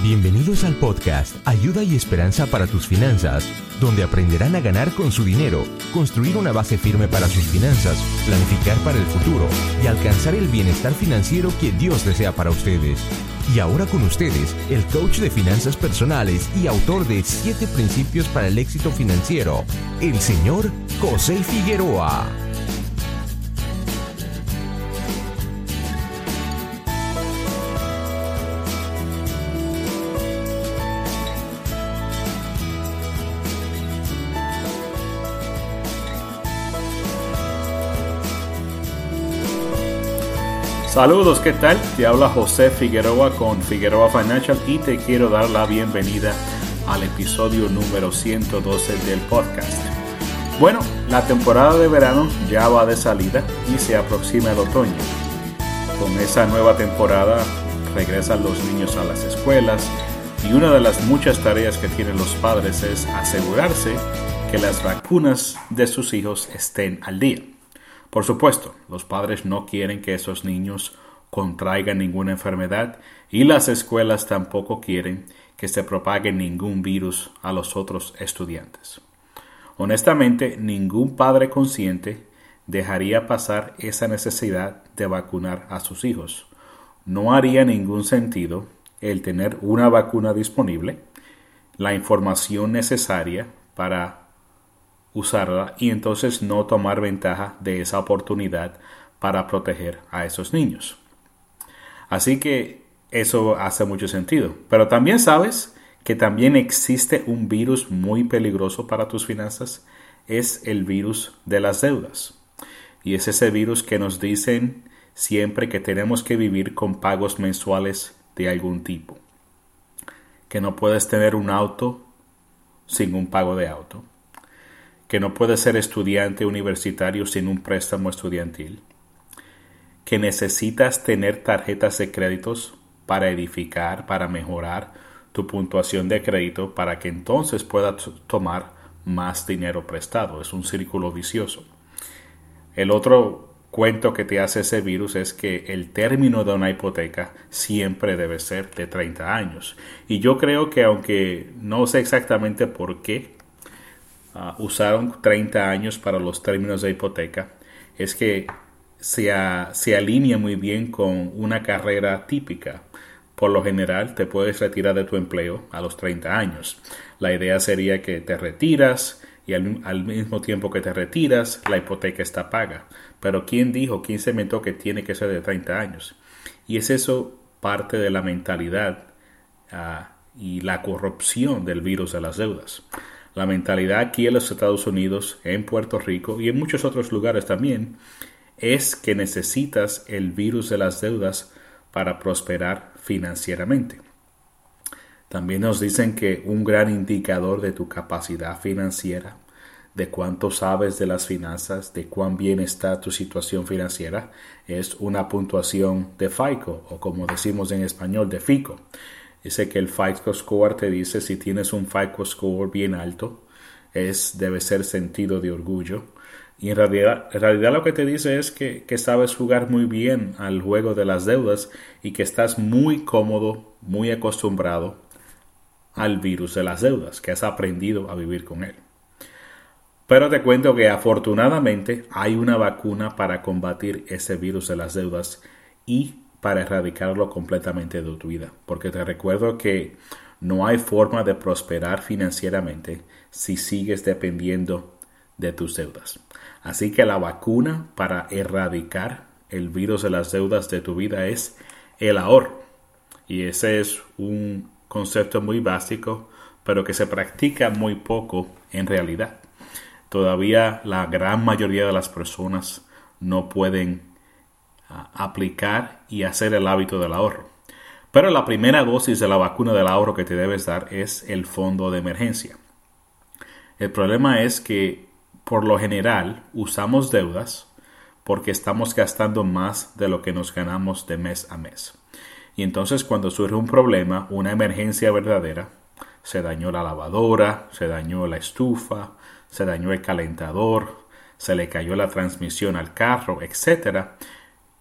Bienvenidos al podcast Ayuda y Esperanza para tus finanzas, donde aprenderán a ganar con su dinero, construir una base firme para sus finanzas, planificar para el futuro y alcanzar el bienestar financiero que Dios desea para ustedes. Y ahora con ustedes, el coach de finanzas personales y autor de 7 principios para el éxito financiero, el señor José Figueroa. Saludos, ¿qué tal? Te habla José Figueroa con Figueroa Financial y te quiero dar la bienvenida al episodio número 112 del podcast. Bueno, la temporada de verano ya va de salida y se aproxima el otoño. Con esa nueva temporada regresan los niños a las escuelas y una de las muchas tareas que tienen los padres es asegurarse que las vacunas de sus hijos estén al día. Por supuesto, los padres no quieren que esos niños contraigan ninguna enfermedad y las escuelas tampoco quieren que se propague ningún virus a los otros estudiantes. Honestamente, ningún padre consciente dejaría pasar esa necesidad de vacunar a sus hijos. No haría ningún sentido el tener una vacuna disponible, la información necesaria para usarla y entonces no tomar ventaja de esa oportunidad para proteger a esos niños. Así que eso hace mucho sentido. Pero también sabes que también existe un virus muy peligroso para tus finanzas. Es el virus de las deudas. Y es ese virus que nos dicen siempre que tenemos que vivir con pagos mensuales de algún tipo. Que no puedes tener un auto sin un pago de auto que no puedes ser estudiante universitario sin un préstamo estudiantil, que necesitas tener tarjetas de créditos para edificar, para mejorar tu puntuación de crédito, para que entonces puedas tomar más dinero prestado. Es un círculo vicioso. El otro cuento que te hace ese virus es que el término de una hipoteca siempre debe ser de 30 años. Y yo creo que aunque no sé exactamente por qué, Ah, usaron 30 años para los términos de hipoteca es que se, se alinea muy bien con una carrera típica. Por lo general, te puedes retirar de tu empleo a los 30 años. La idea sería que te retiras y al, mismo tiempo que te retiras, la hipoteca está paga. Pero ¿quién dijo, quién se inventó que tiene que ser de 30 años? Y es eso parte de la mentalidad uh, y la corrupción del virus de las deudas. La mentalidad aquí en los Estados Unidos, en Puerto Rico y en muchos otros lugares también es que necesitas el virus de las deudas para prosperar financieramente. También nos dicen que un gran indicador de tu capacidad financiera, de cuánto sabes de las finanzas, de cuán bien está tu situación financiera, es una puntuación de FICO o como decimos en español de FICO. Dice que el FICO score te dice si tienes un FICO score bien alto, es, debe ser sentido de orgullo. Y en realidad, en realidad lo que te dice es que, que, sabes jugar muy bien al juego de las deudas y que estás muy cómodo, muy acostumbrado al virus de las deudas, que has aprendido a vivir con él. Pero te cuento que afortunadamente hay una vacuna para combatir ese virus de las deudas y para erradicarlo completamente de tu vida. Porque te recuerdo que no hay forma de prosperar financieramente si sigues dependiendo de tus deudas. Así que la vacuna para erradicar el virus de las deudas de tu vida es el ahorro. Y ese es un concepto muy básico, pero que se practica muy poco en realidad. Todavía la gran mayoría de las personas no pueden aplicar y hacer el hábito del ahorro. Pero la primera dosis de la vacuna del ahorro que te debes dar es el fondo de emergencia. El problema es que por lo general usamos deudas porque estamos gastando más de lo que nos ganamos de mes a mes. Y entonces cuando surge un problema, una emergencia verdadera, se dañó la lavadora, se dañó la estufa, se dañó el calentador, se le cayó la transmisión al carro, etc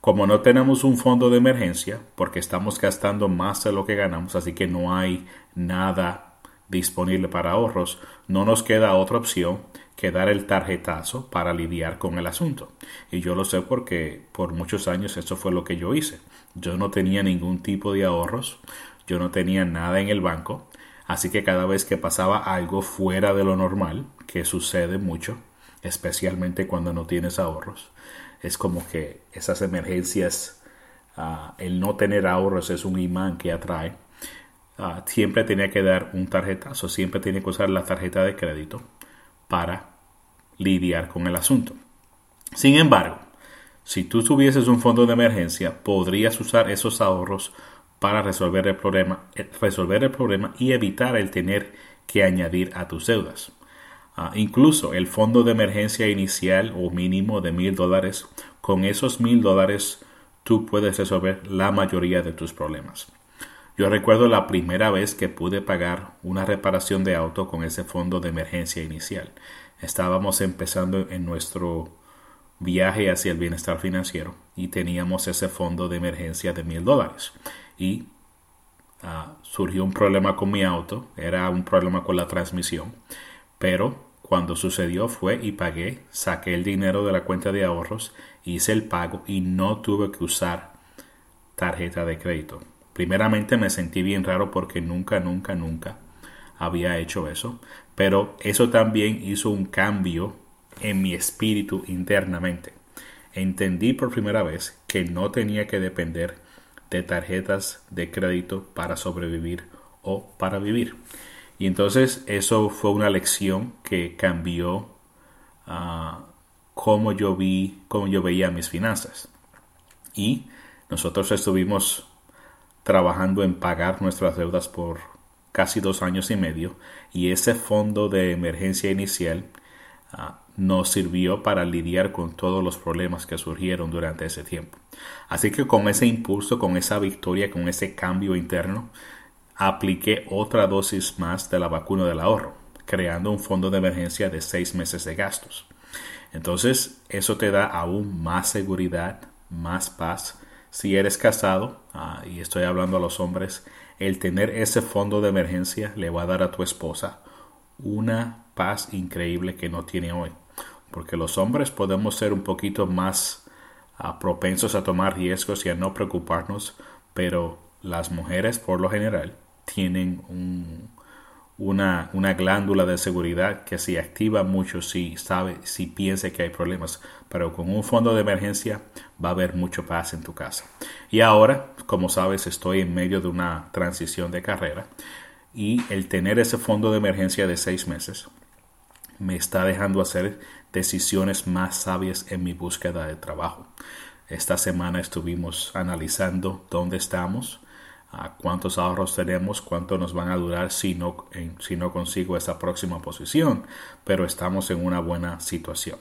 como no tenemos un fondo de emergencia, porque estamos gastando más de lo que ganamos, así que no hay nada disponible para ahorros, no nos queda otra opción que dar el tarjetazo para lidiar con el asunto. Y yo lo sé porque por muchos años eso fue lo que yo hice. Yo no tenía ningún tipo de ahorros, yo no tenía nada en el banco, así que cada vez que pasaba algo fuera de lo normal, que sucede mucho, especialmente cuando no tienes ahorros, es como que esas emergencias, ah, el no tener ahorros es un imán que atrae. Ah, siempre tenía que dar un tarjetazo, siempre tenía que usar la tarjeta de crédito para lidiar con el asunto. Sin embargo, si tú tuvieses un fondo de emergencia, podrías usar esos ahorros para resolver el problema, eh, resolver el problema y evitar el tener que añadir a tus deudas. Ah, incluso el fondo de emergencia inicial o mínimo de mil dólares, con esos mil dólares tú puedes resolver la mayoría de tus problemas. Yo recuerdo la primera vez que pude pagar una reparación de auto con ese fondo de emergencia inicial. Estábamos empezando en nuestro viaje hacia el bienestar financiero y teníamos ese fondo de emergencia de mil dólares. Y ah, surgió un problema con mi auto, era un problema con la transmisión, pero cuando sucedió fue y pagué, saqué el dinero de la cuenta de ahorros, hice el pago y no tuve que usar tarjeta de crédito. Primeramente me sentí bien raro porque nunca, nunca, nunca había hecho eso, pero eso también hizo un cambio en mi espíritu internamente. Entendí por primera vez que no tenía que depender de tarjetas de crédito para sobrevivir o para vivir. Y entonces eso fue una lección que cambió uh, cómo yo vi, cómo yo veía mis finanzas. Y nosotros estuvimos trabajando en pagar nuestras deudas por casi dos años y medio y ese fondo de emergencia inicial ah, nos sirvió para lidiar con todos los problemas que surgieron durante ese tiempo. Así que con ese impulso, con esa victoria, con ese cambio interno, apliqué otra dosis más de la vacuna del ahorro, creando un fondo de emergencia de seis meses de gastos. Entonces, eso te da aún más seguridad, más paz si eres casado, ah, y estoy hablando a los hombres, el tener ese fondo de emergencia le va a dar a tu esposa una paz increíble que no tiene hoy. Porque los hombres podemos ser un poquito más ah, propensos a tomar riesgos y a no preocuparnos, pero las mujeres por lo general tienen un, una, una, glándula de seguridad que se activa mucho si sabe, si piensa que hay problemas. Pero con un fondo de emergencia va a haber mucho paz en tu casa. Y ahora, como sabes, estoy en medio de una transición de carrera y el tener ese fondo de emergencia de seis meses me está dejando hacer decisiones más sabias en mi búsqueda de trabajo. Esta semana estuvimos analizando dónde estamos, cuántos ahorros tenemos, cuánto nos van a durar si no, si no consigo esa próxima posición, pero estamos en una buena situación.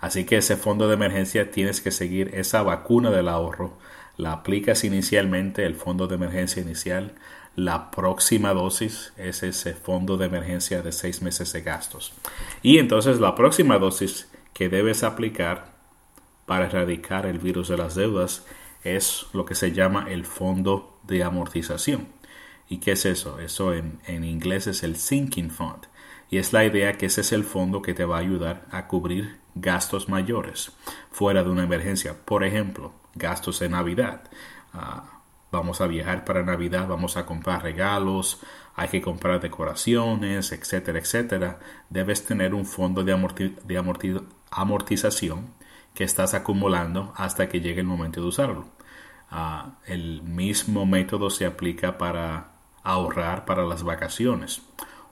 Así que ese fondo de emergencia tienes que seguir esa vacuna del ahorro, la aplicas inicialmente, el fondo de emergencia inicial, la próxima dosis es ese fondo de emergencia de seis meses de gastos. Y entonces la próxima dosis que debes aplicar para erradicar el virus de las deudas es lo que se llama el fondo de amortización. ¿Y qué es eso? Eso en, en inglés es el sinking fund. Y es la idea que ese es el fondo que te va a ayudar a cubrir gastos mayores fuera de una emergencia. Por ejemplo, gastos de Navidad. Ah, vamos a viajar para Navidad, vamos a comprar regalos, hay que comprar decoraciones, etcétera, etcétera. Debes tener un fondo de, de amortización que estás acumulando hasta que llegue el momento de usarlo. Ah, el mismo método se aplica para ahorrar para las vacaciones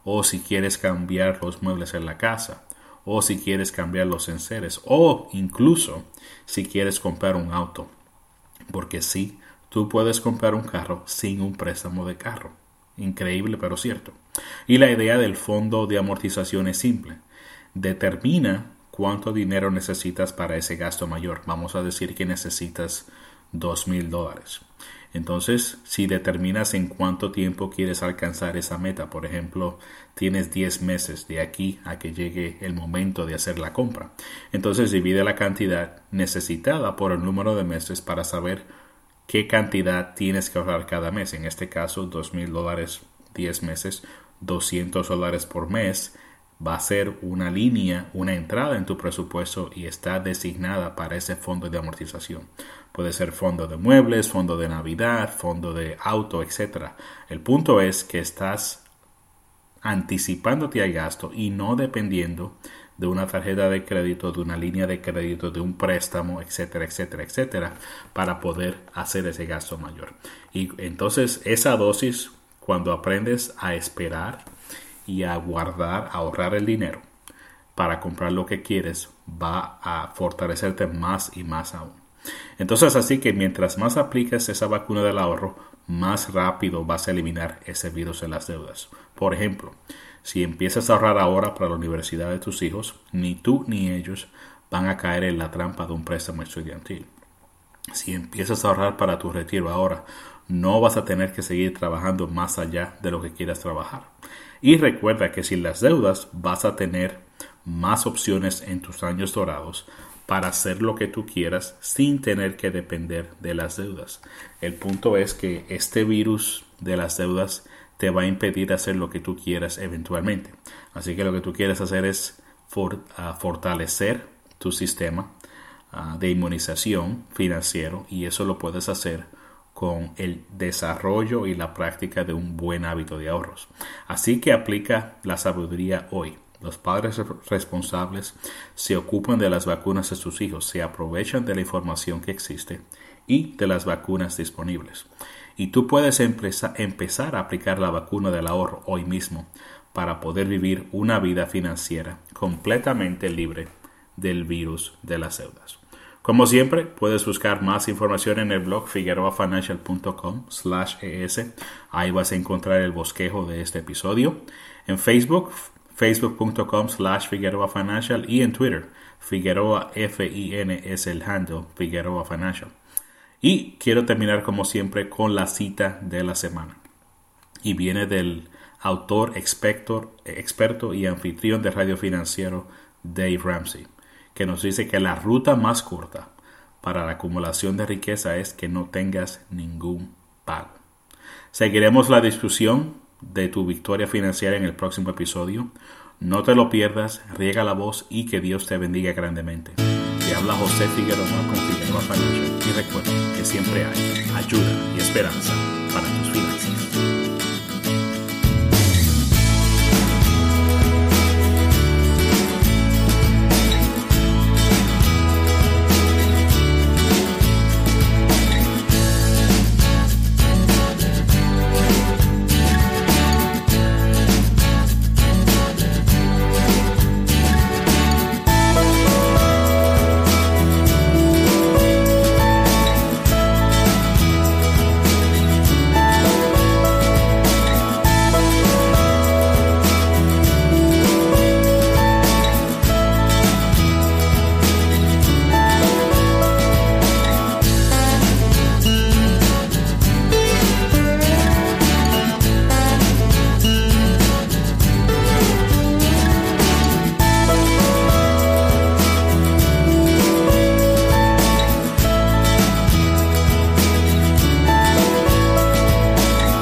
o si quieres cambiar los muebles en la casa o si quieres cambiar los enseres o incluso si quieres comprar un auto porque sí, tú puedes comprar un carro sin un préstamo de carro. Increíble pero cierto. Y la idea del fondo de amortización es simple. Determina cuánto dinero necesitas para ese gasto mayor vamos a decir que necesitas dos mil dólares. Entonces, si determinas en cuánto tiempo quieres alcanzar esa meta, por ejemplo, tienes 10 meses de aquí a que llegue el momento de hacer la compra. Entonces, divide la cantidad necesitada por el número de meses para saber qué cantidad tienes que ahorrar cada mes. En este caso, dos mil dólares 10 meses, 200 dólares por mes va a ser una línea, una entrada en tu presupuesto y está designada para ese fondo de amortización. Puede ser fondo de muebles, fondo de Navidad, fondo de auto, etc. El punto es que estás anticipándote al gasto y no dependiendo de una tarjeta de crédito, de una línea de crédito, de un préstamo, etcétera, etcétera, etcétera, para poder hacer ese gasto mayor. Y entonces esa dosis, cuando aprendes a esperar, y a ahorrar el dinero para comprar lo que quieres, va a fortalecerte más y más aún. Entonces así que mientras más apliques esa vacuna del ahorro, más rápido vas a eliminar ese virus en las deudas. Por ejemplo, si empiezas a ahorrar ahora para la universidad de tus hijos, ni tú ni ellos van a caer en la trampa de un préstamo estudiantil. Si empiezas a ahorrar para tu retiro ahora, no vas a tener que seguir trabajando más allá de lo que quieras trabajar. Y recuerda que sin las deudas vas a tener más opciones en tus años dorados para hacer lo que tú quieras sin tener que depender de las deudas. El punto es que este virus de las deudas te va a impedir hacer lo que tú quieras eventualmente. Así que lo que tú quieres hacer es ah, fortalecer tu sistema ah, de inmunización financiero y eso lo puedes hacer con el desarrollo y la práctica de un buen hábito de ahorros. Así que aplica la sabiduría hoy. Los padres responsables se ocupan de las vacunas de sus hijos, se aprovechan de la información que existe y de las vacunas disponibles. Y tú puedes empezar a aplicar la vacuna del ahorro hoy mismo para poder vivir una vida financiera completamente libre del virus de las deudas. Como siempre, puedes buscar más información en el blog figueroafinancial.com slash es. Ahí vas a encontrar el bosquejo de este episodio. En Facebook, facebook.com slash Financial y en Twitter, Figueroa F-I-N es el handle Figueroa Financial. Y quiero terminar como siempre con la cita de la semana. Y viene del autor, experto y anfitrión de Radio Financiero, Dave Ramsey que nos dice que la ruta más corta para la acumulación de riqueza es que no tengas ningún pago. Seguiremos la discusión de tu victoria financiera en el próximo episodio. No te lo pierdas, riega la voz y que Dios te bendiga grandemente. Te habla José Figueroa con Figueroa Financial y recuerda que siempre hay ayuda y esperanza para tus finanzas.